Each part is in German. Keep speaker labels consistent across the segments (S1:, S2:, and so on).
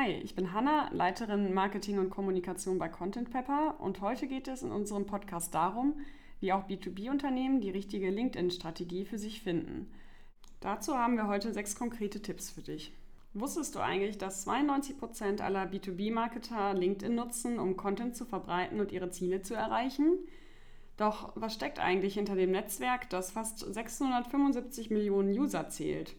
S1: Hi, ich bin Hanna, Leiterin Marketing und Kommunikation bei Content Pepper und heute geht es in unserem Podcast darum, wie auch B2B-Unternehmen die richtige LinkedIn-Strategie für sich finden. Dazu haben wir heute sechs konkrete Tipps für dich. Wusstest du eigentlich, dass 92% aller B2B-Marketer LinkedIn nutzen, um Content zu verbreiten und ihre Ziele zu erreichen? Doch was steckt eigentlich hinter dem Netzwerk, das fast 675 Millionen User zählt?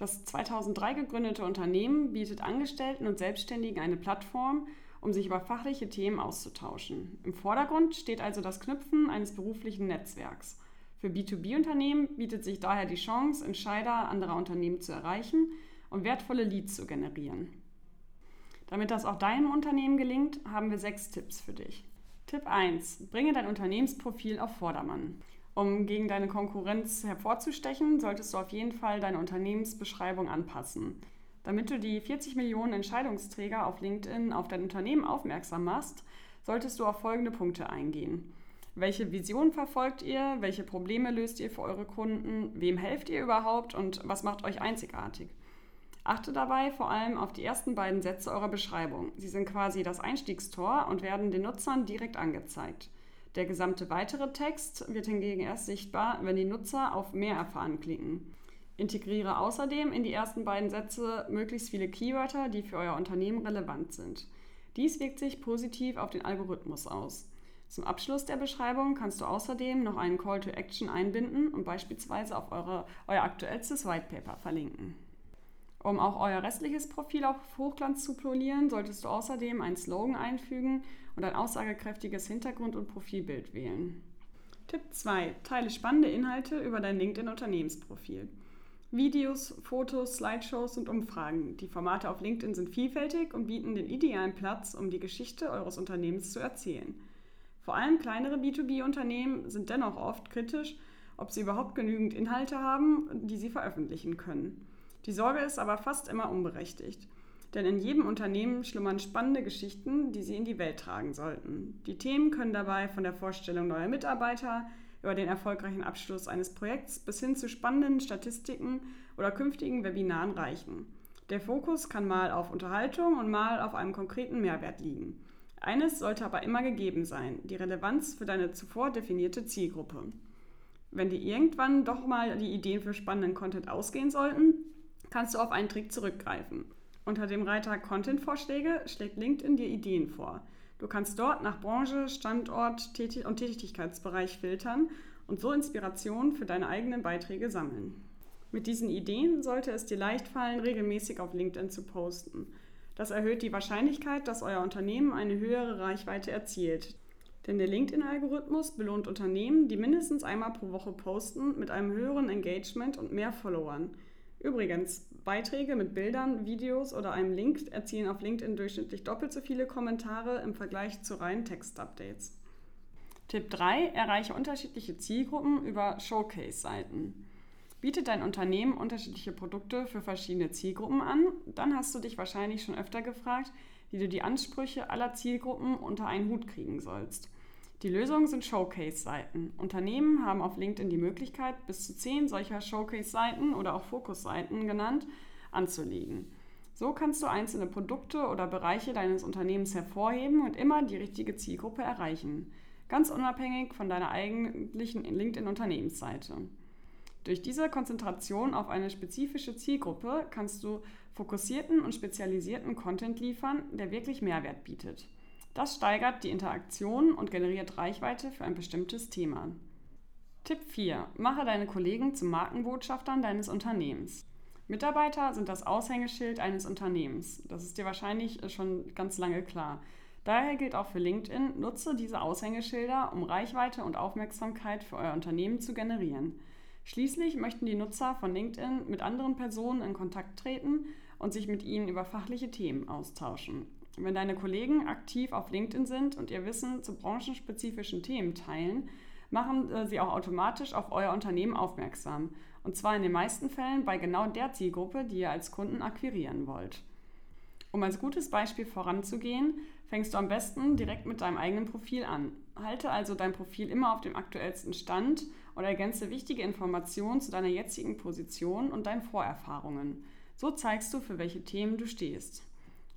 S1: Das 2003 gegründete Unternehmen bietet Angestellten und Selbstständigen eine Plattform, um sich über fachliche Themen auszutauschen. Im Vordergrund steht also das Knüpfen eines beruflichen Netzwerks. Für B2B-Unternehmen bietet sich daher die Chance, Entscheider anderer Unternehmen zu erreichen und wertvolle Leads zu generieren. Damit das auch deinem Unternehmen gelingt, haben wir sechs Tipps für dich. Tipp 1. Bringe dein Unternehmensprofil auf Vordermann. Um gegen deine Konkurrenz hervorzustechen, solltest du auf jeden Fall deine Unternehmensbeschreibung anpassen. Damit du die 40 Millionen Entscheidungsträger auf LinkedIn auf dein Unternehmen aufmerksam machst, solltest du auf folgende Punkte eingehen. Welche Vision verfolgt ihr? Welche Probleme löst ihr für eure Kunden? Wem helft ihr überhaupt? Und was macht euch einzigartig? Achte dabei vor allem auf die ersten beiden Sätze eurer Beschreibung. Sie sind quasi das Einstiegstor und werden den Nutzern direkt angezeigt. Der gesamte weitere Text wird hingegen erst sichtbar, wenn die Nutzer auf Mehr erfahren klicken. Integriere außerdem in die ersten beiden Sätze möglichst viele Keywörter, die für euer Unternehmen relevant sind. Dies wirkt sich positiv auf den Algorithmus aus. Zum Abschluss der Beschreibung kannst du außerdem noch einen Call to Action einbinden und beispielsweise auf eure, euer aktuellstes White Paper verlinken. Um auch euer restliches Profil auf Hochglanz zu polieren, solltest du außerdem einen Slogan einfügen und ein aussagekräftiges Hintergrund- und Profilbild wählen. Tipp 2. Teile spannende Inhalte über dein LinkedIn-Unternehmensprofil. Videos, Fotos, Slideshows und Umfragen. Die Formate auf LinkedIn sind vielfältig und bieten den idealen Platz, um die Geschichte eures Unternehmens zu erzählen. Vor allem kleinere B2B-Unternehmen sind dennoch oft kritisch, ob sie überhaupt genügend Inhalte haben, die sie veröffentlichen können. Die Sorge ist aber fast immer unberechtigt. Denn in jedem Unternehmen schlummern spannende Geschichten, die sie in die Welt tragen sollten. Die Themen können dabei von der Vorstellung neuer Mitarbeiter über den erfolgreichen Abschluss eines Projekts bis hin zu spannenden Statistiken oder künftigen Webinaren reichen. Der Fokus kann mal auf Unterhaltung und mal auf einem konkreten Mehrwert liegen. Eines sollte aber immer gegeben sein, die Relevanz für deine zuvor definierte Zielgruppe. Wenn dir irgendwann doch mal die Ideen für spannenden Content ausgehen sollten, kannst du auf einen Trick zurückgreifen. Unter dem Reiter Content-Vorschläge schlägt LinkedIn dir Ideen vor. Du kannst dort nach Branche, Standort und Tätigkeitsbereich filtern und so Inspirationen für deine eigenen Beiträge sammeln. Mit diesen Ideen sollte es dir leicht fallen, regelmäßig auf LinkedIn zu posten. Das erhöht die Wahrscheinlichkeit, dass euer Unternehmen eine höhere Reichweite erzielt. Denn der LinkedIn-Algorithmus belohnt Unternehmen, die mindestens einmal pro Woche posten, mit einem höheren Engagement und mehr Followern. Übrigens, Beiträge mit Bildern, Videos oder einem Link erzielen auf LinkedIn durchschnittlich doppelt so viele Kommentare im Vergleich zu reinen Textupdates. Tipp 3. Erreiche unterschiedliche Zielgruppen über Showcase-Seiten. Bietet dein Unternehmen unterschiedliche Produkte für verschiedene Zielgruppen an, dann hast du dich wahrscheinlich schon öfter gefragt, wie du die Ansprüche aller Zielgruppen unter einen Hut kriegen sollst. Die Lösung sind Showcase-Seiten. Unternehmen haben auf LinkedIn die Möglichkeit, bis zu zehn solcher Showcase-Seiten oder auch Fokus-Seiten genannt, anzulegen. So kannst du einzelne Produkte oder Bereiche deines Unternehmens hervorheben und immer die richtige Zielgruppe erreichen, ganz unabhängig von deiner eigentlichen LinkedIn-Unternehmensseite. Durch diese Konzentration auf eine spezifische Zielgruppe kannst du fokussierten und spezialisierten Content liefern, der wirklich Mehrwert bietet. Das steigert die Interaktion und generiert Reichweite für ein bestimmtes Thema. Tipp 4. Mache deine Kollegen zu Markenbotschaftern deines Unternehmens. Mitarbeiter sind das Aushängeschild eines Unternehmens. Das ist dir wahrscheinlich schon ganz lange klar. Daher gilt auch für LinkedIn, nutze diese Aushängeschilder, um Reichweite und Aufmerksamkeit für euer Unternehmen zu generieren. Schließlich möchten die Nutzer von LinkedIn mit anderen Personen in Kontakt treten und sich mit ihnen über fachliche Themen austauschen. Wenn deine Kollegen aktiv auf LinkedIn sind und ihr Wissen zu branchenspezifischen Themen teilen, machen äh, sie auch automatisch auf euer Unternehmen aufmerksam. Und zwar in den meisten Fällen bei genau der Zielgruppe, die ihr als Kunden akquirieren wollt. Um als gutes Beispiel voranzugehen, fängst du am besten direkt mit deinem eigenen Profil an. Halte also dein Profil immer auf dem aktuellsten Stand und ergänze wichtige Informationen zu deiner jetzigen Position und deinen Vorerfahrungen. So zeigst du, für welche Themen du stehst.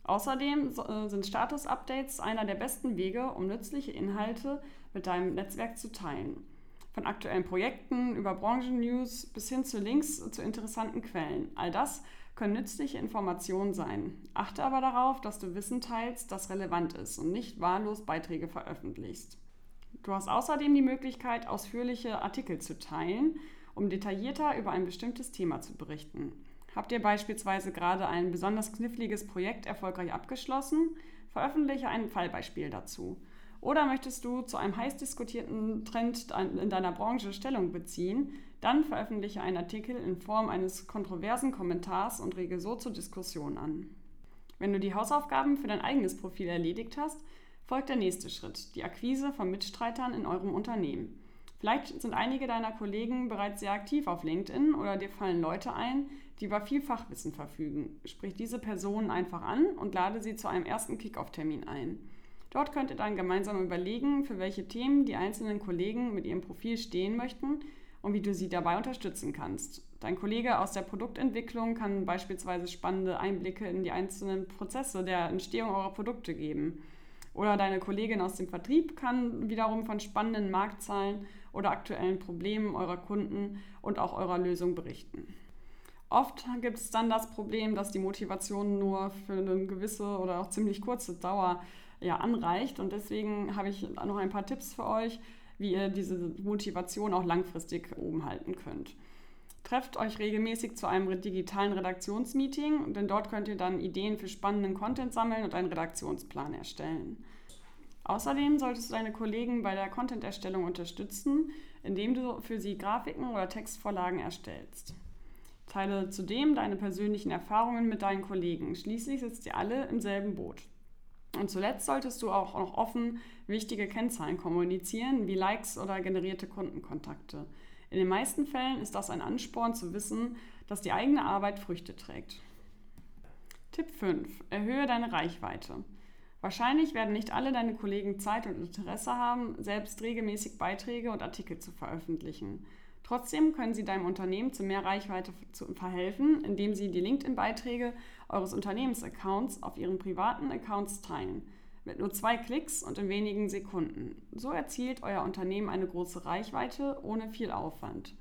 S1: Außerdem äh, sind Status-Updates einer der besten Wege, um nützliche Inhalte mit deinem Netzwerk zu teilen. Von aktuellen Projekten über Branchen-News bis hin zu Links zu interessanten Quellen. All das können nützliche Informationen sein. Achte aber darauf, dass du Wissen teilst, das relevant ist und nicht wahllos Beiträge veröffentlichst. Du hast außerdem die Möglichkeit, ausführliche Artikel zu teilen, um detaillierter über ein bestimmtes Thema zu berichten. Habt ihr beispielsweise gerade ein besonders kniffliges Projekt erfolgreich abgeschlossen? Veröffentliche ein Fallbeispiel dazu. Oder möchtest du zu einem heiß diskutierten Trend in deiner Branche Stellung beziehen? Dann veröffentliche einen Artikel in Form eines kontroversen Kommentars und rege so zur Diskussion an. Wenn du die Hausaufgaben für dein eigenes Profil erledigt hast, folgt der nächste Schritt, die Akquise von Mitstreitern in eurem Unternehmen. Vielleicht sind einige deiner Kollegen bereits sehr aktiv auf LinkedIn oder dir fallen Leute ein, die über viel Fachwissen verfügen. Sprich diese Personen einfach an und lade sie zu einem ersten Kickoff-Termin ein. Dort könnt ihr dann gemeinsam überlegen, für welche Themen die einzelnen Kollegen mit ihrem Profil stehen möchten und wie du sie dabei unterstützen kannst. Dein Kollege aus der Produktentwicklung kann beispielsweise spannende Einblicke in die einzelnen Prozesse der Entstehung eurer Produkte geben. Oder deine Kollegin aus dem Vertrieb kann wiederum von spannenden Marktzahlen oder aktuellen Problemen eurer Kunden und auch eurer Lösung berichten. Oft gibt es dann das Problem, dass die Motivation nur für eine gewisse oder auch ziemlich kurze Dauer ja, anreicht. Und deswegen habe ich noch ein paar Tipps für euch, wie ihr diese Motivation auch langfristig oben halten könnt. Trefft euch regelmäßig zu einem digitalen Redaktionsmeeting, denn dort könnt ihr dann Ideen für spannenden Content sammeln und einen Redaktionsplan erstellen. Außerdem solltest du deine Kollegen bei der Content-Erstellung unterstützen, indem du für sie Grafiken oder Textvorlagen erstellst. Teile zudem deine persönlichen Erfahrungen mit deinen Kollegen. Schließlich sitzt ihr alle im selben Boot. Und zuletzt solltest du auch noch offen wichtige Kennzahlen kommunizieren, wie Likes oder generierte Kundenkontakte. In den meisten Fällen ist das ein Ansporn zu wissen, dass die eigene Arbeit Früchte trägt. Tipp 5. Erhöhe deine Reichweite. Wahrscheinlich werden nicht alle deine Kollegen Zeit und Interesse haben, selbst regelmäßig Beiträge und Artikel zu veröffentlichen. Trotzdem können sie deinem Unternehmen zu mehr Reichweite verhelfen, indem sie die LinkedIn-Beiträge eures Unternehmensaccounts auf ihren privaten Accounts teilen. Mit nur zwei Klicks und in wenigen Sekunden. So erzielt euer Unternehmen eine große Reichweite ohne viel Aufwand.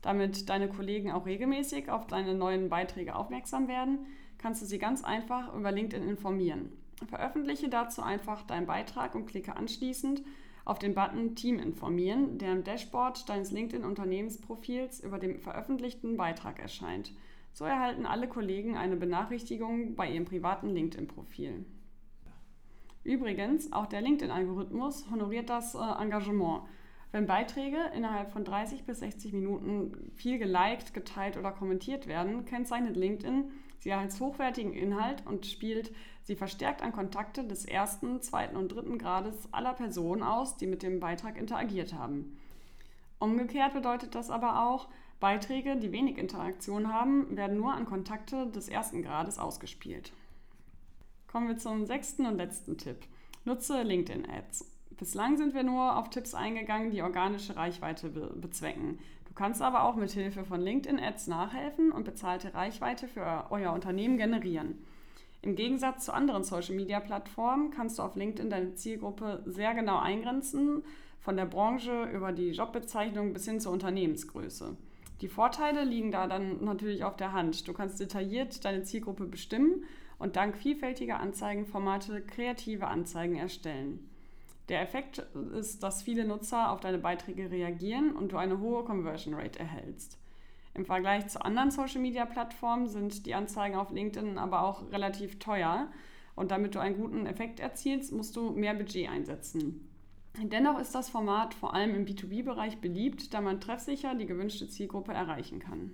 S1: Damit deine Kollegen auch regelmäßig auf deine neuen Beiträge aufmerksam werden, kannst du sie ganz einfach über LinkedIn informieren. Veröffentliche dazu einfach deinen Beitrag und klicke anschließend auf den Button Team informieren, der im Dashboard deines LinkedIn-Unternehmensprofils über dem veröffentlichten Beitrag erscheint. So erhalten alle Kollegen eine Benachrichtigung bei ihrem privaten LinkedIn-Profil. Übrigens, auch der LinkedIn-Algorithmus honoriert das äh, Engagement. Wenn Beiträge innerhalb von 30 bis 60 Minuten viel geliked, geteilt oder kommentiert werden, kennzeichnet LinkedIn sie als hochwertigen Inhalt und spielt sie verstärkt an Kontakte des ersten, zweiten und dritten Grades aller Personen aus, die mit dem Beitrag interagiert haben. Umgekehrt bedeutet das aber auch, Beiträge, die wenig Interaktion haben, werden nur an Kontakte des ersten Grades ausgespielt. Kommen wir zum sechsten und letzten Tipp. Nutze LinkedIn-Ads. Bislang sind wir nur auf Tipps eingegangen, die organische Reichweite be bezwecken. Du kannst aber auch mit Hilfe von LinkedIn-Ads nachhelfen und bezahlte Reichweite für euer Unternehmen generieren. Im Gegensatz zu anderen Social-Media-Plattformen kannst du auf LinkedIn deine Zielgruppe sehr genau eingrenzen, von der Branche über die Jobbezeichnung bis hin zur Unternehmensgröße. Die Vorteile liegen da dann natürlich auf der Hand. Du kannst detailliert deine Zielgruppe bestimmen und dank vielfältiger Anzeigenformate kreative Anzeigen erstellen. Der Effekt ist, dass viele Nutzer auf deine Beiträge reagieren und du eine hohe Conversion Rate erhältst. Im Vergleich zu anderen Social-Media-Plattformen sind die Anzeigen auf LinkedIn aber auch relativ teuer. Und damit du einen guten Effekt erzielst, musst du mehr Budget einsetzen. Dennoch ist das Format vor allem im B2B-Bereich beliebt, da man treffsicher die gewünschte Zielgruppe erreichen kann.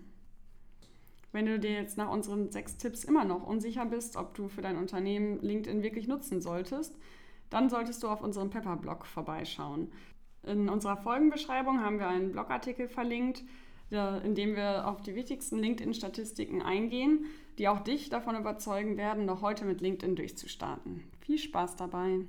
S1: Wenn du dir jetzt nach unseren sechs Tipps immer noch unsicher bist, ob du für dein Unternehmen LinkedIn wirklich nutzen solltest, dann solltest du auf unserem Pepper-Blog vorbeischauen. In unserer Folgenbeschreibung haben wir einen Blogartikel verlinkt, in dem wir auf die wichtigsten LinkedIn-Statistiken eingehen, die auch dich davon überzeugen werden, noch heute mit LinkedIn durchzustarten. Viel Spaß dabei!